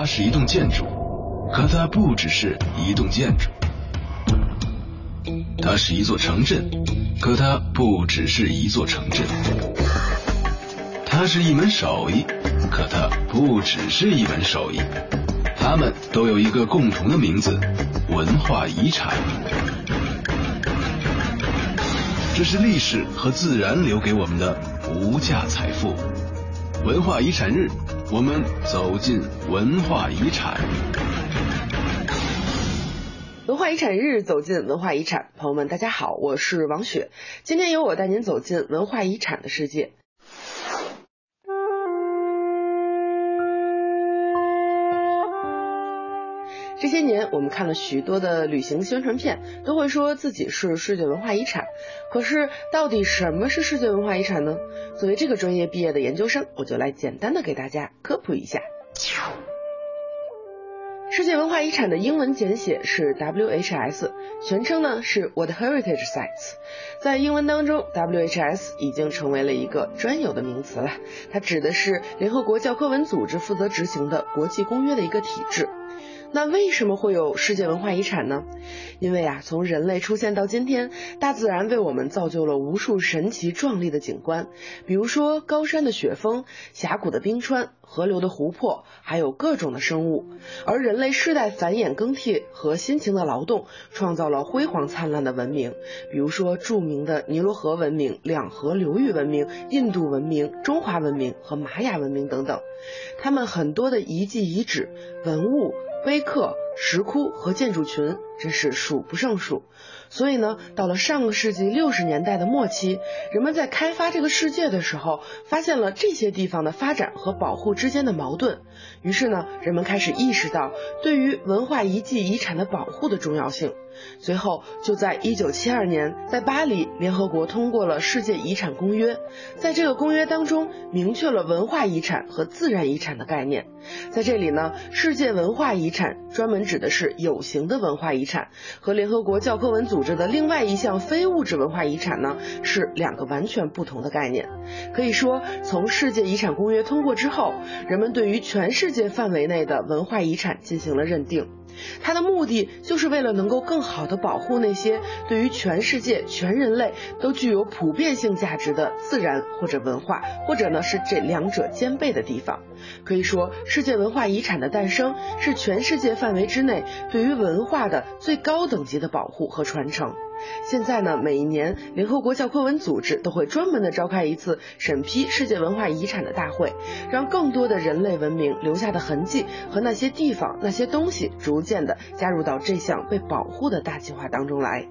它是一栋建筑，可它不只是一栋建筑；它是一座城镇，可它不只是一座城镇；它是一门手艺，可它不只是一门手艺。它们都有一个共同的名字——文化遗产。这是历史和自然留给我们的无价财富。文化遗产日，我们走进文化遗产。文化遗产日，走进文化遗产。朋友们，大家好，我是王雪。今天由我带您走进文化遗产的世界。这些年，我们看了许多的旅行宣传片，都会说自己是世界文化遗产。可是，到底什么是世界文化遗产呢？作为这个专业毕业的研究生，我就来简单的给大家科普一下。世界文化遗产的英文简写是 WHS，全称呢是 World Heritage Sites。在英文当中，WHS 已经成为了一个专有的名词了，它指的是联合国教科文组织负责执行的国际公约的一个体制。那为什么会有世界文化遗产呢？因为啊，从人类出现到今天，大自然为我们造就了无数神奇壮丽的景观，比如说高山的雪峰、峡谷的冰川、河流的湖泊，还有各种的生物。而人类世代繁衍更替和辛勤的劳动，创造了辉煌灿烂的文明，比如说著名的尼罗河文明、两河流域文明、印度文明、中华文明和玛雅文明等等。他们很多的遗迹遗址、文物。碑刻、石窟和建筑群真是数不胜数，所以呢，到了上个世纪六十年代的末期，人们在开发这个世界的时候，发现了这些地方的发展和保护之间的矛盾，于是呢，人们开始意识到对于文化遗迹遗产的保护的重要性。随后，就在一九七二年，在巴黎，联合国通过了《世界遗产公约》。在这个公约当中，明确了文化遗产和自然遗产的概念。在这里呢，世界文化遗产专门指的是有形的文化遗产，和联合国教科文组织的另外一项非物质文化遗产呢，是两个完全不同的概念。可以说，从世界遗产公约通过之后，人们对于全世界范围内的文化遗产进行了认定。它的目的就是为了能够更好的保护那些对于全世界、全人类都具有普遍性价值的自然或者文化，或者呢是这两者兼备的地方。可以说，世界文化遗产的诞生是全世界范围之内对于文化的最高等级的保护和传承。现在呢，每一年联合国教科文组织都会专门的召开一次审批世界文化遗产的大会，让更多的人类文明留下的痕迹和那些地方、那些东西逐渐地加入到这项被保护的大计划当中来。